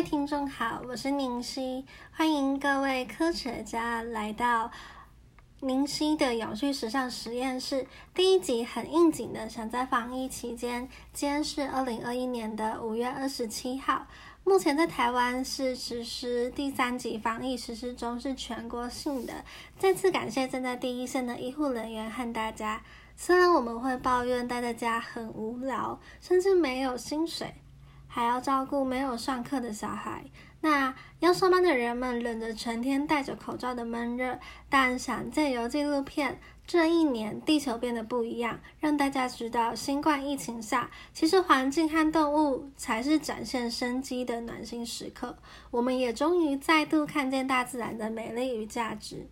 位听众好，我是宁熙，欢迎各位科学家来到宁熙的永续时尚实验室。第一集很应景的，想在防疫期间，今天是二零二一年的五月二十七号，目前在台湾是实施第三级防疫实施中，是全国性的。再次感谢站在第一线的医护人员和大家。虽然我们会抱怨待在家很无聊，甚至没有薪水。还要照顾没有上课的小孩，那要上班的人们忍着成天戴着口罩的闷热，但想借由纪录片，这一年地球变得不一样，让大家知道新冠疫情下，其实环境和动物才是展现生机的暖心时刻。我们也终于再度看见大自然的美丽与价值。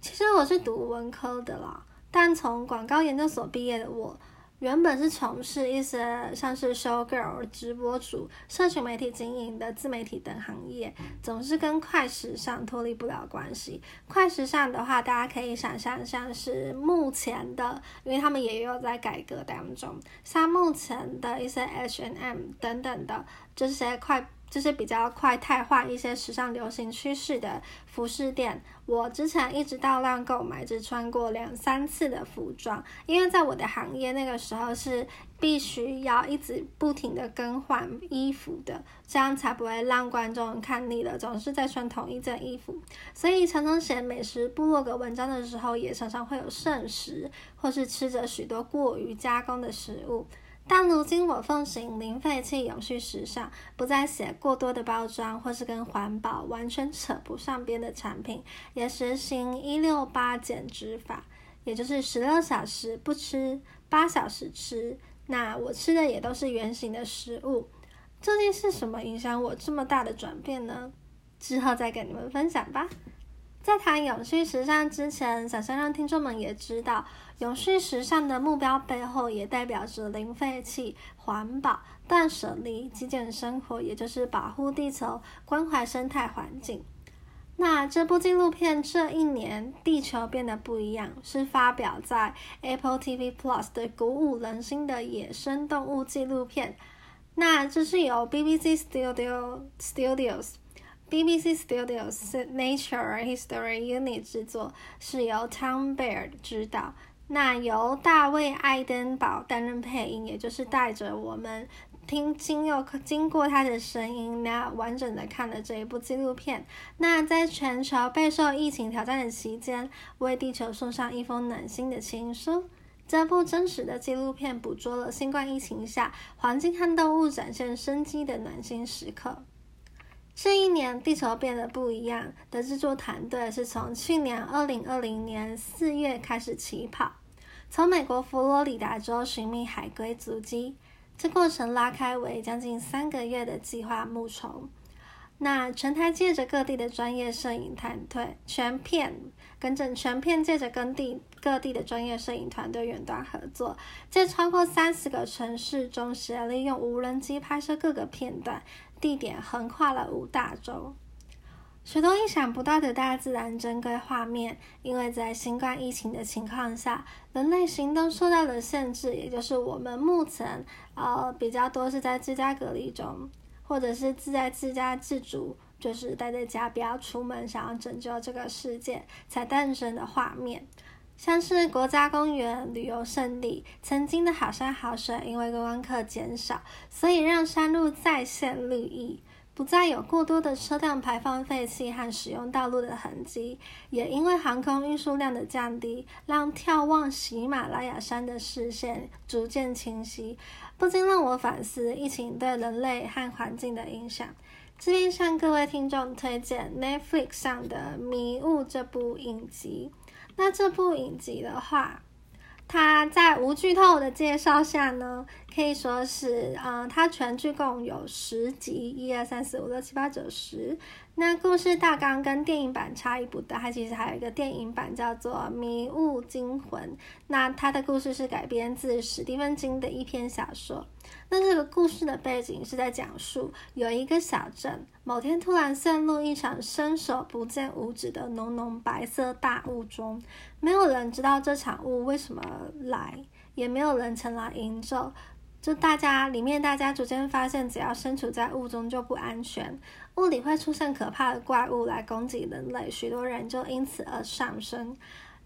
其实我是读文科的啦，但从广告研究所毕业的我。原本是从事一些像是 show girl、直播主、社群媒体经营的自媒体等行业，总是跟快时尚脱离不了关系。快时尚的话，大家可以想象像是目前的，因为他们也有在改革当中，像目前的一些 H&M 等等的这些快。就是比较快态化一些时尚流行趋势的服饰店，我之前一直大量购买，只穿过两三次的服装，因为在我的行业那个时候是必须要一直不停的更换衣服的，这样才不会让观众看腻了，总是在穿同一件衣服。所以常常写美食部落格文章的时候，也常常会有剩食，或是吃着许多过于加工的食物。但如今我奉行零废弃、永续时尚，不再写过多的包装或是跟环保完全扯不上边的产品，也实行一六八减脂法，也就是十六小时不吃，八小时吃。那我吃的也都是原形的食物。究竟是什么影响我这么大的转变呢？之后再跟你们分享吧。在谈永续时尚之前，想先让听众们也知道，永续时尚的目标背后也代表着零废弃、环保、断舍离、极简生活，也就是保护地球、关怀生态环境。那这部纪录片这一年地球变得不一样，是发表在 Apple TV Plus 的鼓舞人心的野生动物纪录片。那这是由 BBC Studio Studios。BBC Studios Nature History Unit 制作，是由 Tom Baird 指导。那由大卫·爱登堡担任配音，也就是带着我们听经又经过他的声音，那完整的看了这一部纪录片。那在全球备受疫情挑战的期间，为地球送上一封暖心的情书。这部真实的纪录片捕捉了新冠疫情下环境和动物展现生机的暖心时刻。这一年，地球变得不一样的制作团队是从去年二零二零年四月开始起跑，从美国佛罗里达州寻觅海龟足迹，这过程拉开为将近三个月的计划木虫。那全台借着各地的专业摄影团队，全片跟着全片借着跟地各地的专业摄影团队远端合作，在超过三十个城市中，协力用无人机拍摄各个片段。地点横跨了五大洲，许多意想不到的大自然珍贵画面。因为在新冠疫情的情况下，人类行动受到了限制，也就是我们目前呃比较多是在居家隔离中，或者是自在自家自主，就是待在家不要出门，想要拯救这个世界才诞生的画面。像是国家公园、旅游胜地，曾经的好山好水，因为观光客减少，所以让山路再现绿意，不再有过多的车辆排放废气和使用道路的痕迹。也因为航空运输量的降低，让眺望喜马拉雅山的视线逐渐清晰，不禁让我反思疫情对人类和环境的影响。这边向各位听众推荐 Netflix 上的《迷雾》这部影集。那这部影集的话，它在无剧透的介绍下呢，可以说是，嗯，它全剧共有十集，一二三四五六七八九十。那故事大纲跟电影版差异不大，它其实还有一个电影版叫做《迷雾惊魂》。那它的故事是改编自史蒂芬金的一篇小说。那这个故事的背景是在讲述有一个小镇，某天突然陷入一场伸手不见五指的浓浓白色大雾中，没有人知道这场雾为什么来，也没有人前来营救。就大家里面大家逐渐发现，只要身处在雾中就不安全，物理会出现可怕的怪物来攻击人类，许多人就因此而上升。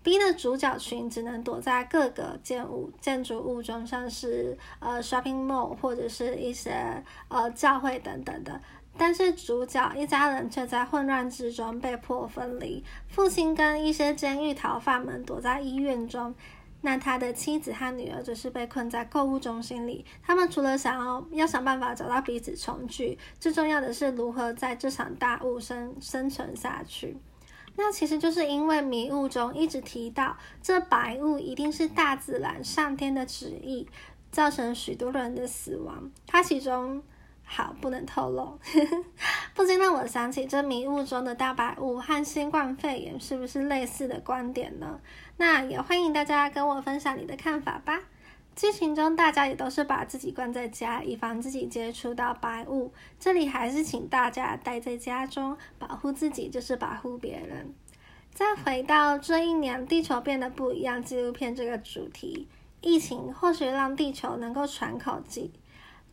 B 的主角群只能躲在各个建物建筑物中，像是呃 shopping mall 或者是一些呃教会等等的。但是主角一家人却在混乱之中被迫分离。父亲跟一些监狱逃犯们躲在医院中，那他的妻子和女儿则是被困在购物中心里。他们除了想要要想办法找到彼此重聚，最重要的是如何在这场大雾生生存下去。那其实就是因为迷雾中一直提到，这白雾一定是大自然上天的旨意，造成许多人的死亡。它其中好不能透露，不禁让我想起这迷雾中的大白雾和新冠肺炎是不是类似的观点呢？那也欢迎大家跟我分享你的看法吧。剧情中，大家也都是把自己关在家，以防自己接触到白雾。这里还是请大家待在家中，保护自己就是保护别人。再回到这一年，地球变得不一样。纪录片这个主题，疫情或许让地球能够喘口气，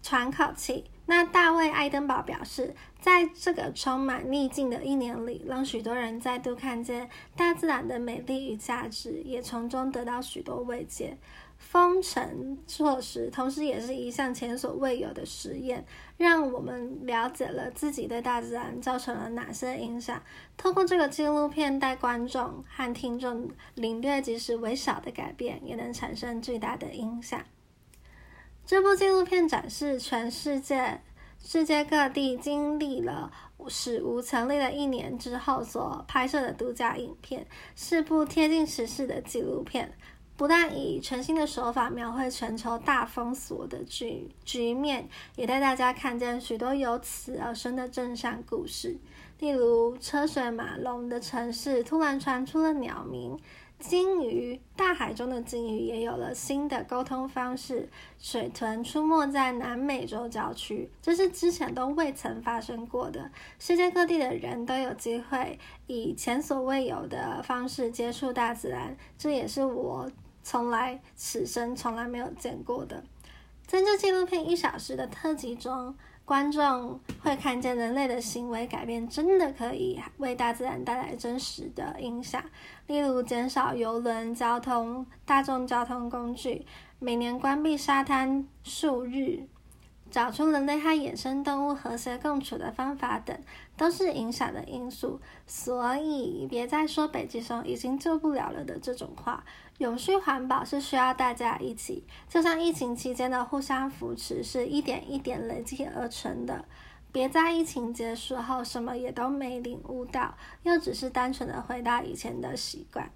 喘口气。那大卫·爱登堡表示，在这个充满逆境的一年里，让许多人再度看见大自然的美丽与价值，也从中得到许多慰藉。封城措施，同时也是一项前所未有的实验，让我们了解了自己对大自然造成了哪些影响。透过这个纪录片，带观众和听众领略，即使微小的改变，也能产生巨大的影响。这部纪录片展示全世界、世界各地经历了史无前例的一年之后所拍摄的独家影片，是部贴近时事的纪录片。不但以全新的手法描绘全球大封锁的局局面，也带大家看见许多由此而生的正向故事。例如，车水马龙的城市突然传出了鸟鸣，鲸鱼大海中的鲸鱼也有了新的沟通方式，水豚出没在南美洲郊区，这是之前都未曾发生过的。世界各地的人都有机会以前所未有的方式接触大自然，这也是我。从来此生从来没有见过的，在这纪录片一小时的特辑中，观众会看见人类的行为改变真的可以为大自然带来真实的影响，例如减少游轮交通、大众交通工具，每年关闭沙滩数日。找出人类和野生动物和谐共处的方法等，都是影响的因素。所以，别再说北极熊已经救不了了的这种话。永续环保是需要大家一起，就像疫情期间的互相扶持，是一点一点累积而成的。别在疫情结束后什么也都没领悟到，又只是单纯的回到以前的习惯。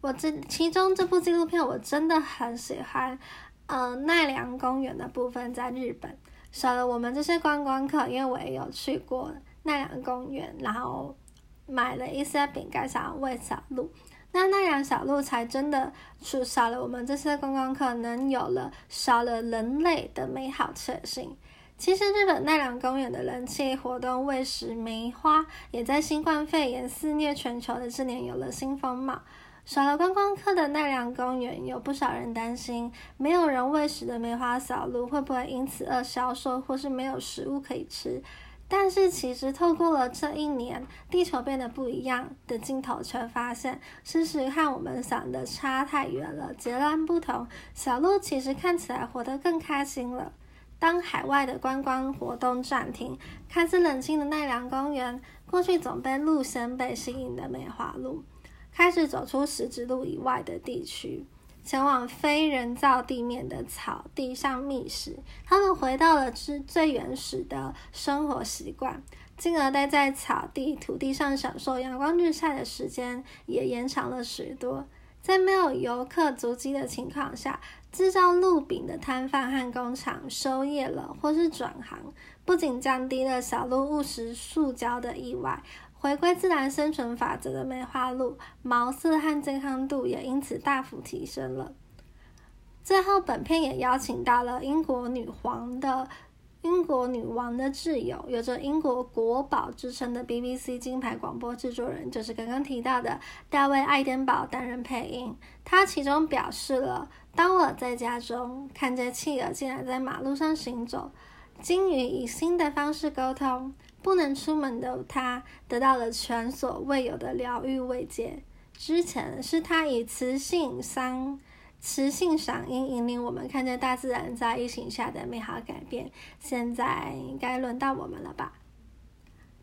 我这其中这部纪录片我真的很喜欢。嗯，奈良公园的部分在日本，少了我们这些观光客，因为我也有去过奈良公园，然后买了一些饼干想要喂小鹿。那奈良小鹿才真的是少了我们这些观光客，能有了少了人类的美好确幸。其实日本奈良公园的人气活动喂食梅花，也在新冠肺炎肆虐全球的这年有了新风貌。少了观光客的奈良公园，有不少人担心，没有人喂食的梅花小鹿会不会因此而消瘦，或是没有食物可以吃？但是其实透过了这一年，地球变得不一样的镜头，却发现事实和我们想的差太远了，截然不同。小鹿其实看起来活得更开心了。当海外的观光活动暂停，看似冷清的奈良公园，过去总被鹿先被吸引的梅花鹿。开始走出十字路以外的地区，前往非人造地面的草地上觅食。他们回到了之最原始的生活习惯，进而待在草地、土地上享受阳光日晒的时间也延长了许多。在没有游客足迹的情况下，制造鹿饼的摊贩和工厂收业了，或是转行，不仅降低了小鹿误食塑胶的意外。回归自然生存法则的梅花鹿毛色和健康度也因此大幅提升了。最后，本片也邀请到了英国女皇的英国女王的挚友，有着英国国宝之称的 BBC 金牌广播制作人，就是刚刚提到的大卫·爱登堡担任配音。他其中表示了：“当我在家中看见企鹅竟然在马路上行走，鲸鱼以新的方式沟通，不能出门的他得到了前所未有的疗愈慰藉。之前是他以磁性伤。”磁性嗓音引领我们看见大自然在疫情下的美好改变。现在该轮到我们了吧？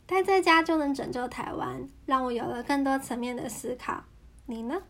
待在家就能拯救台湾，让我有了更多层面的思考。你呢？